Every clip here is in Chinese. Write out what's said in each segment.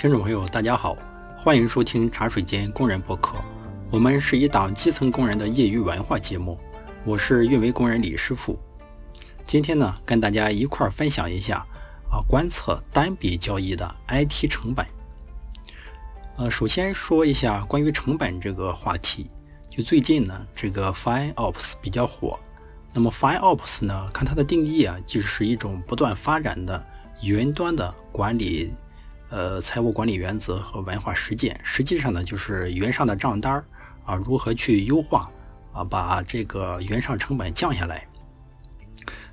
听众朋友，大家好，欢迎收听茶水间工人博客。我们是一档基层工人的业余文化节目，我是运维工人李师傅。今天呢，跟大家一块儿分享一下啊，观测单笔交易的 IT 成本。呃，首先说一下关于成本这个话题，就最近呢，这个 FineOps 比较火。那么 FineOps 呢，看它的定义啊，就是一种不断发展的云端的管理。呃，财务管理原则和文化实践，实际上呢，就是云上的账单儿啊，如何去优化啊，把这个云上成本降下来。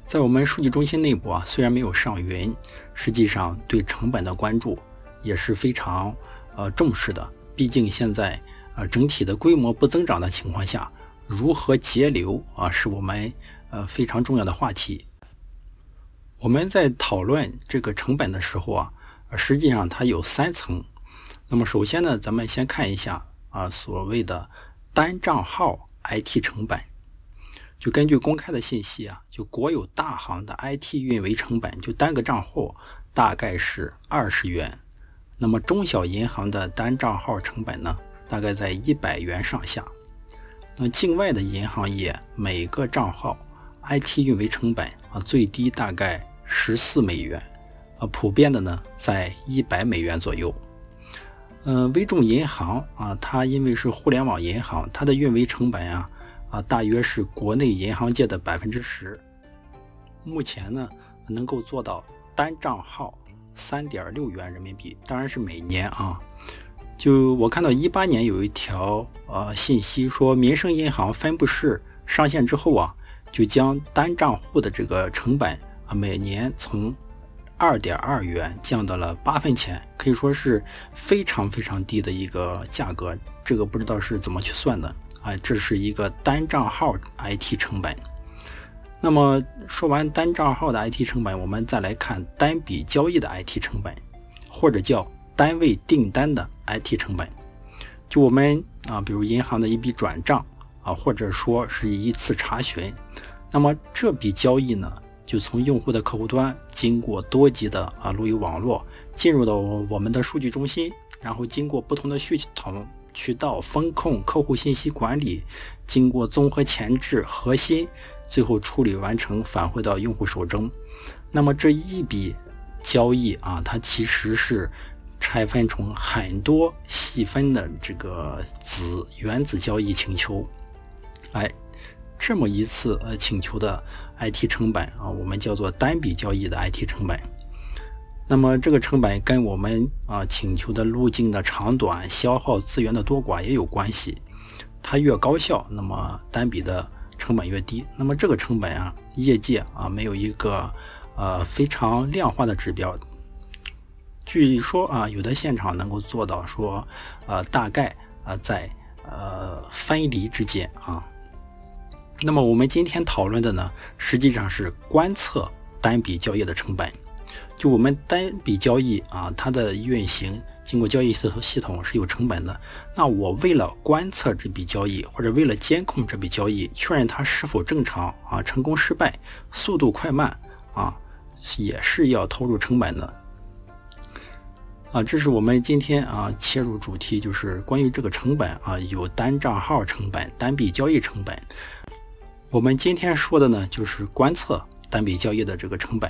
在我们数据中心内部啊，虽然没有上云，实际上对成本的关注也是非常呃重视的。毕竟现在啊，整体的规模不增长的情况下，如何节流啊，是我们呃非常重要的话题。我们在讨论这个成本的时候啊。实际上它有三层。那么首先呢，咱们先看一下啊，所谓的单账号 IT 成本。就根据公开的信息啊，就国有大行的 IT 运维成本，就单个账户大概是二十元。那么中小银行的单账号成本呢，大概在一百元上下。那境外的银行业每个账号 IT 运维成本啊，最低大概十四美元。啊，普遍的呢，在一百美元左右。嗯，微众银行啊，它因为是互联网银行，它的运维成本啊啊，大约是国内银行界的百分之十。目前呢，能够做到单账号三点六元人民币，当然是每年啊。就我看到一八年有一条呃信息说，民生银行分布式上线之后啊，就将单账户的这个成本啊，每年从二点二元降到了八分钱，可以说是非常非常低的一个价格。这个不知道是怎么去算的啊？这是一个单账号 IT 成本。那么说完单账号的 IT 成本，我们再来看单笔交易的 IT 成本，或者叫单位订单的 IT 成本。就我们啊，比如银行的一笔转账啊，或者说是一次查询，那么这笔交易呢？就从用户的客户端经过多级的啊路由网络进入到我们的数据中心，然后经过不同的系统渠道风控、客户信息管理，经过综合前置核心，最后处理完成返回到用户手中。那么这一笔交易啊，它其实是拆分成很多细分的这个子原子交易请求，哎。这么一次呃请求的 IT 成本啊，我们叫做单笔交易的 IT 成本。那么这个成本跟我们啊请求的路径的长短、消耗资源的多寡也有关系。它越高效，那么单笔的成本越低。那么这个成本啊，业界啊没有一个呃非常量化的指标。据说啊，有的现场能够做到说，呃大概啊在呃分离之间啊。那么我们今天讨论的呢，实际上是观测单笔交易的成本。就我们单笔交易啊，它的运行经过交易系统系统是有成本的。那我为了观测这笔交易，或者为了监控这笔交易，确认它是否正常啊，成功失败，速度快慢啊，也是要投入成本的。啊，这是我们今天啊切入主题，就是关于这个成本啊，有单账号成本、单笔交易成本。我们今天说的呢，就是观测单笔交易的这个成本。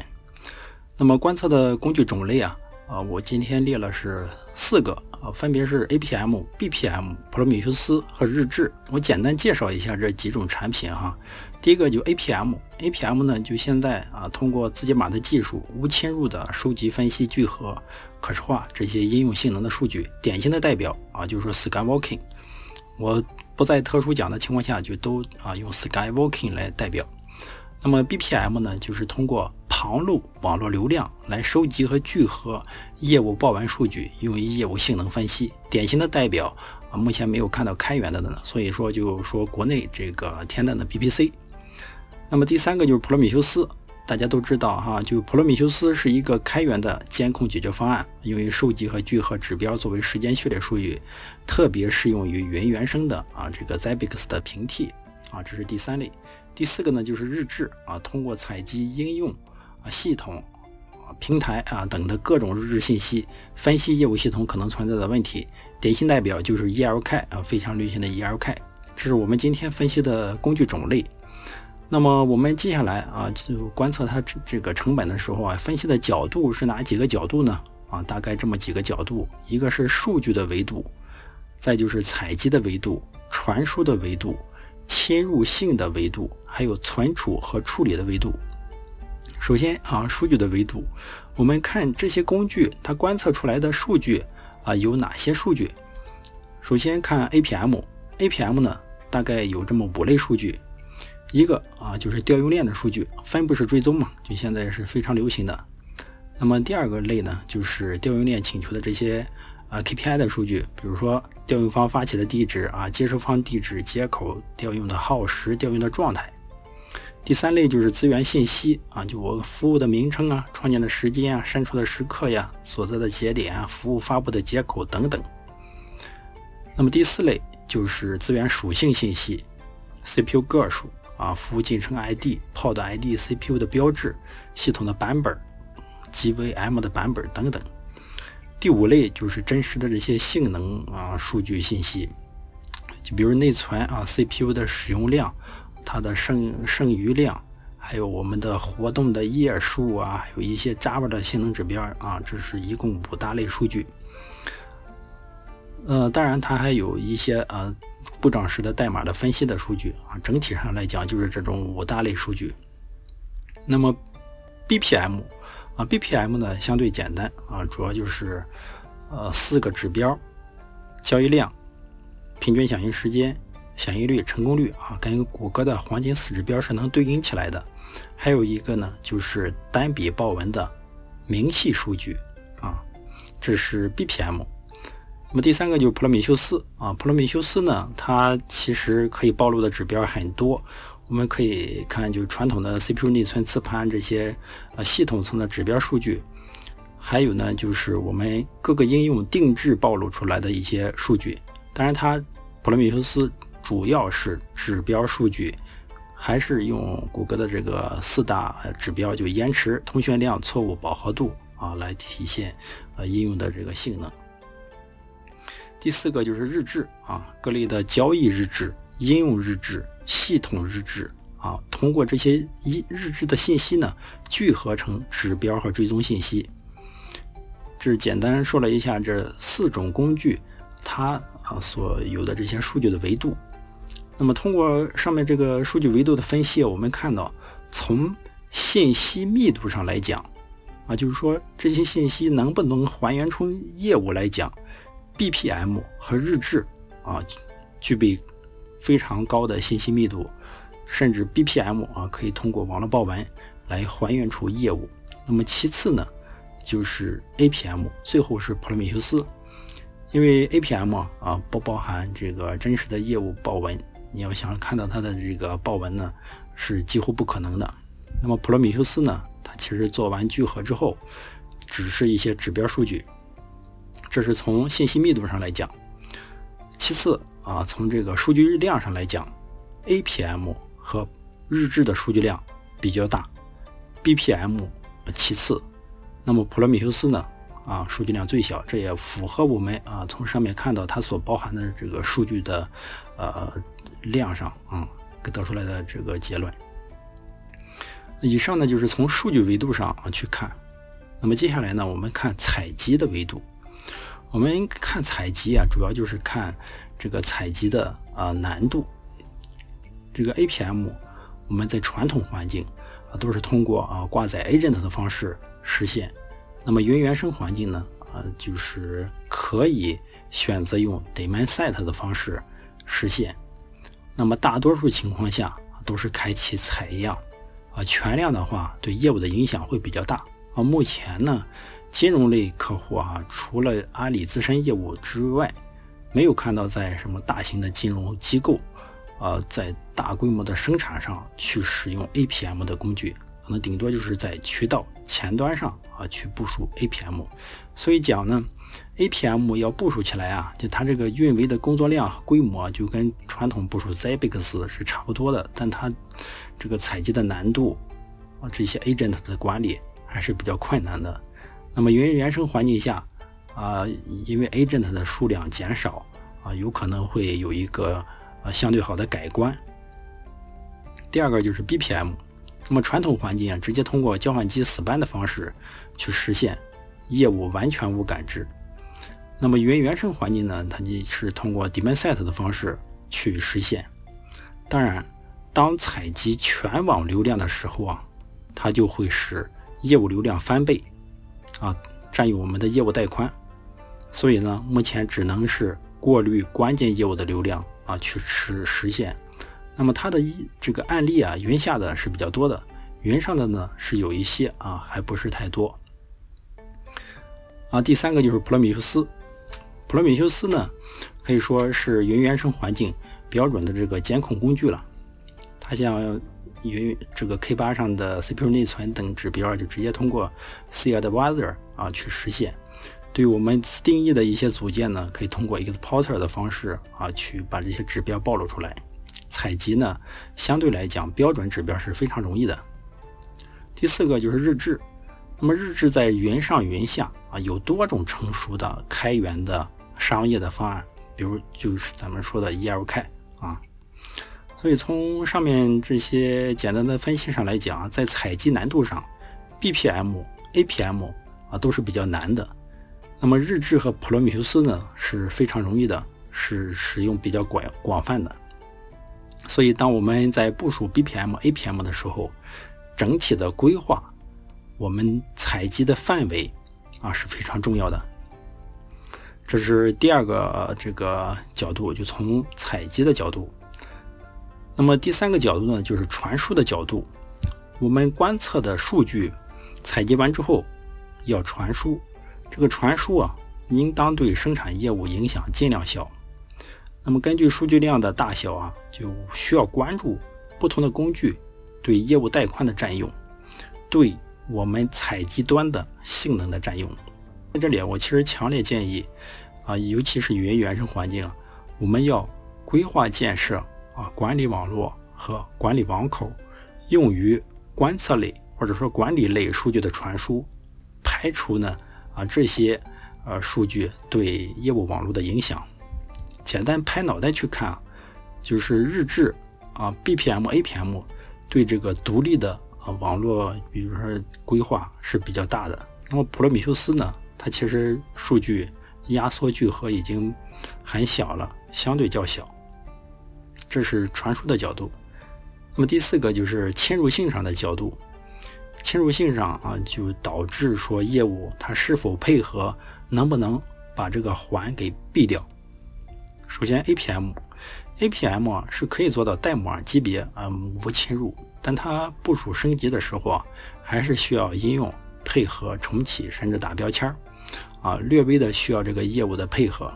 那么观测的工具种类啊，啊，我今天列了是四个啊，分别是 APM、BPM、普罗米修斯和日志。我简单介绍一下这几种产品哈。第一个就 APM，APM 呢就现在啊，通过字节码的技术，无侵入的收集、分析、聚合、可视化这些应用性能的数据。典型的代表啊，就是说 Skywalking。我。不在特殊讲的情况下，就都啊用 Skywalking 来代表。那么 BPM 呢，就是通过旁路网络流量来收集和聚合业务报完数据，用于业务性能分析。典型的代表啊，目前没有看到开源的呢，所以说就说国内这个天籁的 BPC。那么第三个就是普罗米修斯。大家都知道哈，就普罗米修斯是一个开源的监控解决方案，用于收集和聚合指标作为时间序列数据，特别适用于云原生的啊这个 Zabbix 的平替啊，这是第三类。第四个呢就是日志啊，通过采集应用啊系统啊平台啊等的各种日志信息，分析业务系统可能存在的问题。典型代表就是 ELK 啊，非常流行的 ELK，这是我们今天分析的工具种类。那么我们接下来啊，就观测它这这个成本的时候啊，分析的角度是哪几个角度呢？啊，大概这么几个角度，一个是数据的维度，再就是采集的维度、传输的维度、侵入性的维度，还有存储和处理的维度。首先啊，数据的维度，我们看这些工具它观测出来的数据啊有哪些数据？首先看 APM，APM 呢大概有这么五类数据。一个啊，就是调用链的数据，分布式追踪嘛，就现在是非常流行的。那么第二个类呢，就是调用链请求的这些啊 KPI 的数据，比如说调用方发起的地址啊、接收方地址、接口调用的耗时、调用的状态。第三类就是资源信息啊，就我服务的名称啊、创建的时间啊、删除的时刻呀、所在的节点啊、服务发布的接口等等。那么第四类就是资源属性信息，CPU 个数。啊，服务进程 ID、Pod ID、CPU 的标志、系统的版本、GVM 的版本等等。第五类就是真实的这些性能啊数据信息，就比如内存啊、CPU 的使用量、它的剩剩余量，还有我们的活动的页数啊，有一些 Java 的性能指标啊，这是一共五大类数据。呃，当然它还有一些呃。故障时的代码的分析的数据啊，整体上来讲就是这种五大类数据。那么 BPM 啊，BPM 呢相对简单啊，主要就是呃四个指标：交易量、平均响应时间、响应率、成功率啊，跟谷歌的黄金四指标是能对应起来的。还有一个呢，就是单笔报文的明细数据啊，这是 BPM。那么第三个就是普罗米修斯啊，普罗米修斯呢，它其实可以暴露的指标很多。我们可以看，就是传统的 CPU 内存、磁盘这些呃系统层的指标数据，还有呢，就是我们各个应用定制暴露出来的一些数据。当然，它普罗米修斯主要是指标数据，还是用谷歌的这个四大指标，就延迟、通讯量、错误、饱和度啊，来体现呃应用的这个性能。第四个就是日志啊，各类的交易日志、应用日志、系统日志啊，通过这些一日志的信息呢，聚合成指标和追踪信息。这简单说了一下这四种工具它啊所有的这些数据的维度。那么通过上面这个数据维度的分析，我们看到从信息密度上来讲啊，就是说这些信息能不能还原出业务来讲。BPM 和日志啊，具备非常高的信息密度，甚至 BPM 啊可以通过网络报文来还原出业务。那么其次呢，就是 APM，最后是普罗米修斯。因为 APM 啊不包含这个真实的业务报文，你要想看到它的这个报文呢，是几乎不可能的。那么普罗米修斯呢，它其实做完聚合之后，只是一些指标数据。这是从信息密度上来讲，其次啊，从这个数据量上来讲，APM 和日志的数据量比较大，BPM 其次，那么普罗米修斯呢啊，数据量最小，这也符合我们啊从上面看到它所包含的这个数据的呃量上啊给得出来的这个结论。以上呢就是从数据维度上啊去看，那么接下来呢，我们看采集的维度。我们看采集啊，主要就是看这个采集的啊难度。这个 APM 我们在传统环境啊都是通过啊挂载 agent 的方式实现。那么云原生环境呢啊就是可以选择用 demon set 的方式实现。那么大多数情况下都是开启采样啊，全量的话对业务的影响会比较大啊。目前呢。金融类客户啊，除了阿里自身业务之外，没有看到在什么大型的金融机构，呃，在大规模的生产上去使用 APM 的工具，可能顶多就是在渠道前端上啊去部署 APM。所以讲呢，APM 要部署起来啊，就它这个运维的工作量规模就跟传统部署 Zabbix 是差不多的，但它这个采集的难度啊，这些 agent 的管理。还是比较困难的。那么云原生环境下啊，因为 agent 的数量减少啊，有可能会有一个呃相对好的改观。第二个就是 BPM，那么传统环境啊，直接通过交换机死斑的方式去实现业务完全无感知。那么云原生环境呢，它就是通过 demand set 的方式去实现。当然，当采集全网流量的时候啊，它就会使业务流量翻倍，啊，占用我们的业务带宽。所以呢，目前只能是过滤关键业务的流量啊，去实实现。那么它的一这个案例啊，云下的是比较多的，云上的呢是有一些啊，还不是太多。啊，第三个就是普罗米修斯，普罗米修斯呢可以说是云原生环境标准的这个监控工具了。它像云这个 K8 上的 CPU 内存等指标，就直接通过 Cadvisor 啊去实现。对于我们定义的一些组件呢，可以通过 exporter 的方式啊去把这些指标暴露出来。采集呢，相对来讲，标准指标是非常容易的。第四个就是日志，那么日志在云上云下啊，有多种成熟的开源的商业的方案，比如就是咱们说的 ELK 啊。所以从上面这些简单的分析上来讲，在采集难度上，BPM、APM 啊都是比较难的。那么日志和普罗米修斯呢是非常容易的，是使用比较广广泛的。所以，当我们在部署 BPM、APM 的时候，整体的规划，我们采集的范围啊是非常重要的。这是第二个这个角度，就从采集的角度。那么第三个角度呢，就是传输的角度。我们观测的数据采集完之后要传输，这个传输啊，应当对生产业务影响尽量小。那么根据数据量的大小啊，就需要关注不同的工具对业务带宽的占用，对我们采集端的性能的占用。在这里，我其实强烈建议啊，尤其是云原生环境，我们要规划建设啊管理网络和管理网口，用于观测类或者说管理类数据的传输，排除呢啊这些呃数据对业务网络的影响。简单拍脑袋去看，就是日志啊，BPM、APM 对这个独立的啊网络，比如说规划是比较大的。那么普罗米修斯呢，它其实数据压缩聚合已经很小了，相对较小。这是传输的角度。那么第四个就是侵入性上的角度，侵入性上啊，就导致说业务它是否配合，能不能把这个环给闭掉。首先，APM，APM 啊是可以做到代码级别啊无侵入，但它部署升级的时候啊，还是需要应用配合重启甚至打标签儿。啊，略微的需要这个业务的配合。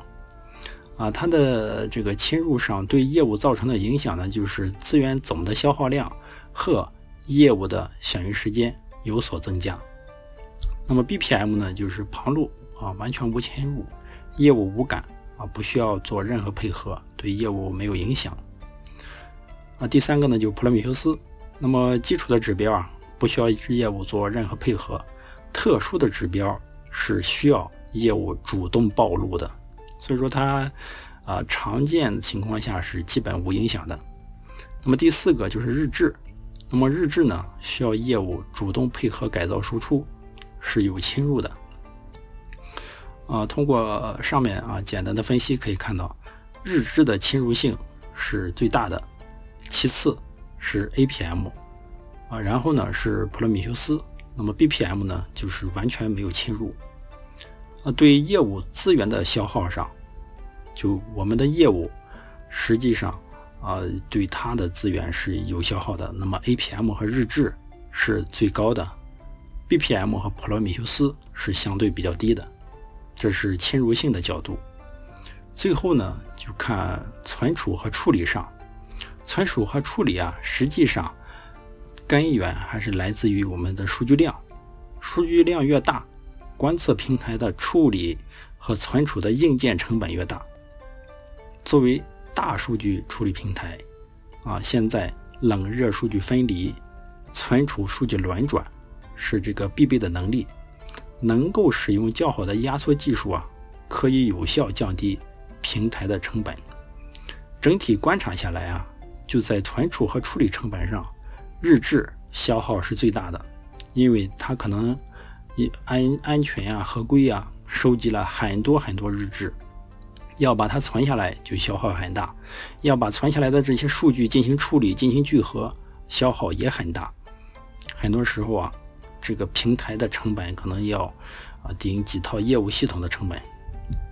啊。它的这个侵入上对业务造成的影响呢，就是资源总的消耗量和业务的响应时间有所增加。那么 BPM 呢，就是旁路啊，完全无侵入，业务无感。啊，不需要做任何配合，对业务没有影响。啊，第三个呢，就普罗米修斯。那么基础的指标啊，不需要业务做任何配合；特殊的指标是需要业务主动暴露的。所以说它啊，常见情况下是基本无影响的。那么第四个就是日志。那么日志呢，需要业务主动配合改造输出，是有侵入的。啊，通过上面啊简单的分析可以看到，日志的侵入性是最大的，其次是 APM，啊，然后呢是普罗米修斯，那么 BPM 呢就是完全没有侵入。啊，对业务资源的消耗上，就我们的业务实际上啊对它的资源是有消耗的，那么 APM 和日志是最高的，BPM 和普罗米修斯是相对比较低的。这是侵入性的角度。最后呢，就看存储和处理上。存储和处理啊，实际上根源还是来自于我们的数据量。数据量越大，观测平台的处理和存储的硬件成本越大。作为大数据处理平台啊，现在冷热数据分离、存储数据轮转是这个必备的能力，能够使用较好的压缩技术啊，可以有效降低平台的成本。整体观察下来啊，就在存储和处理成本上，日志消耗是最大的，因为它可能安安全啊、合规啊，收集了很多很多日志，要把它存下来就消耗很大，要把存下来的这些数据进行处理、进行聚合，消耗也很大。很多时候啊，这个平台的成本可能要啊顶几套业务系统的成本。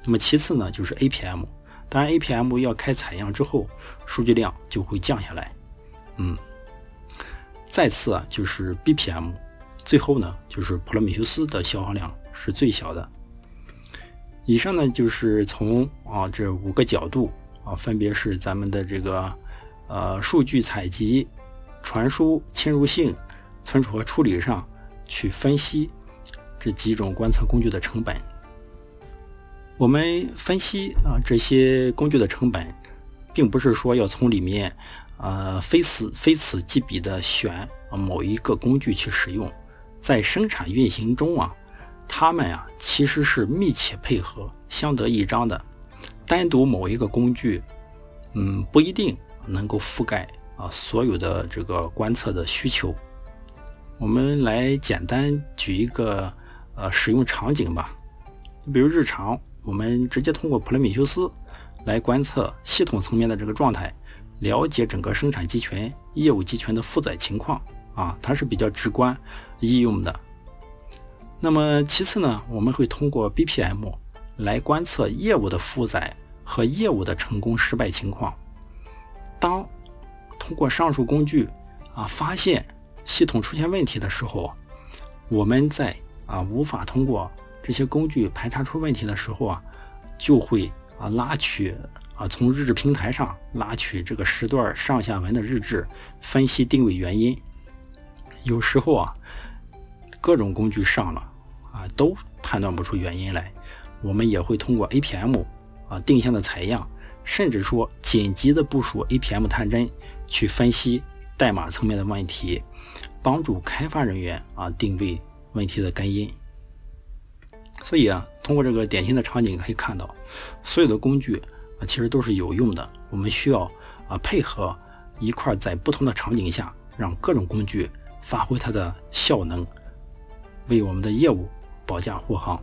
那么其次呢，就是 APM。当然，APM 要开采样之后，数据量就会降下来。嗯，再次啊，就是 BPM，最后呢，就是普罗米修斯的消耗量是最小的。以上呢，就是从啊这五个角度啊，分别是咱们的这个呃数据采集、传输侵入性、存储和处理上去分析这几种观测工具的成本。我们分析啊这些工具的成本，并不是说要从里面呃非此非此即彼的选某一个工具去使用，在生产运行中啊，它们啊其实是密切配合、相得益彰的。单独某一个工具，嗯不一定能够覆盖啊所有的这个观测的需求。我们来简单举一个呃使用场景吧，比如日常。我们直接通过普罗米修斯来观测系统层面的这个状态，了解整个生产集群、业务集群的负载情况啊，它是比较直观易用的。那么其次呢，我们会通过 BPM 来观测业务的负载和业务的成功失败情况。当通过上述工具啊发现系统出现问题的时候，我们在啊无法通过。这些工具排查出问题的时候啊，就会啊拉取啊从日志平台上拉取这个时段上下文的日志，分析定位原因。有时候啊，各种工具上了啊都判断不出原因来，我们也会通过 APM 啊定向的采样，甚至说紧急的部署 APM 探针去分析代码层面的问题，帮助开发人员啊定位问题的根因。所以啊，通过这个典型的场景可以看到，所有的工具啊其实都是有用的。我们需要啊配合一块，在不同的场景下，让各种工具发挥它的效能，为我们的业务保驾护航。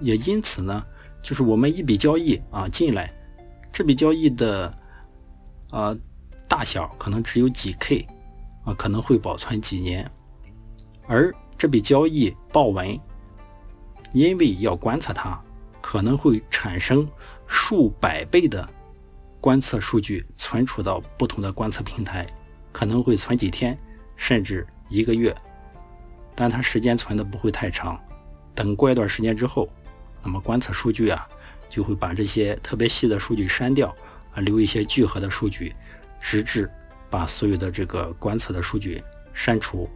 也因此呢，就是我们一笔交易啊进来，这笔交易的啊大小可能只有几 K 啊，可能会保存几年，而这笔交易报文，因为要观测它，可能会产生数百倍的观测数据存储到不同的观测平台，可能会存几天，甚至一个月，但它时间存的不会太长。等过一段时间之后，那么观测数据啊，就会把这些特别细的数据删掉，啊，留一些聚合的数据，直至把所有的这个观测的数据删除。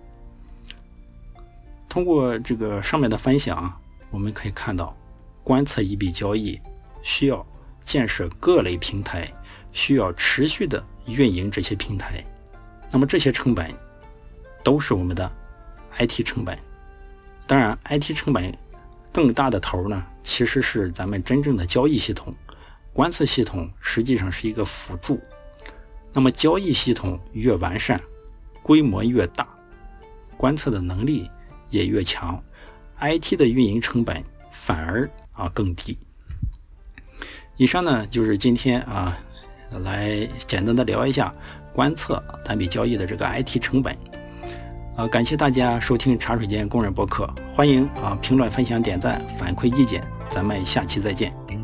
通过这个上面的分享，我们可以看到，观测一笔交易需要建设各类平台，需要持续的运营这些平台。那么这些成本都是我们的 IT 成本。当然，IT 成本更大的头呢，其实是咱们真正的交易系统。观测系统实际上是一个辅助。那么交易系统越完善，规模越大，观测的能力。也越强，IT 的运营成本反而啊更低。以上呢就是今天啊来简单的聊一下观测单笔交易的这个 IT 成本。啊，感谢大家收听茶水间工人博客，欢迎啊评论、分享、点赞、反馈意见，咱们下期再见。